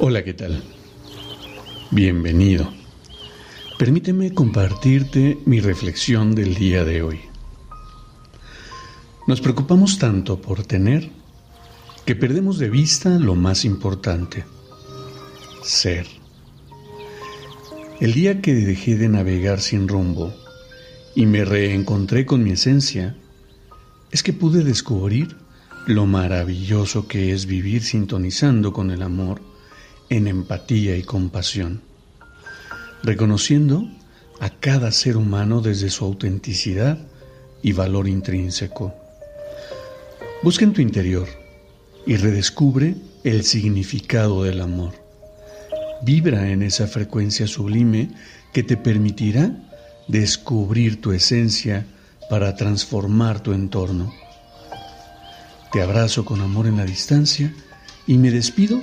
Hola, ¿qué tal? Bienvenido. Permíteme compartirte mi reflexión del día de hoy. Nos preocupamos tanto por tener que perdemos de vista lo más importante, ser. El día que dejé de navegar sin rumbo y me reencontré con mi esencia, es que pude descubrir lo maravilloso que es vivir sintonizando con el amor en empatía y compasión, reconociendo a cada ser humano desde su autenticidad y valor intrínseco. Busca en tu interior y redescubre el significado del amor. Vibra en esa frecuencia sublime que te permitirá descubrir tu esencia para transformar tu entorno. Te abrazo con amor en la distancia y me despido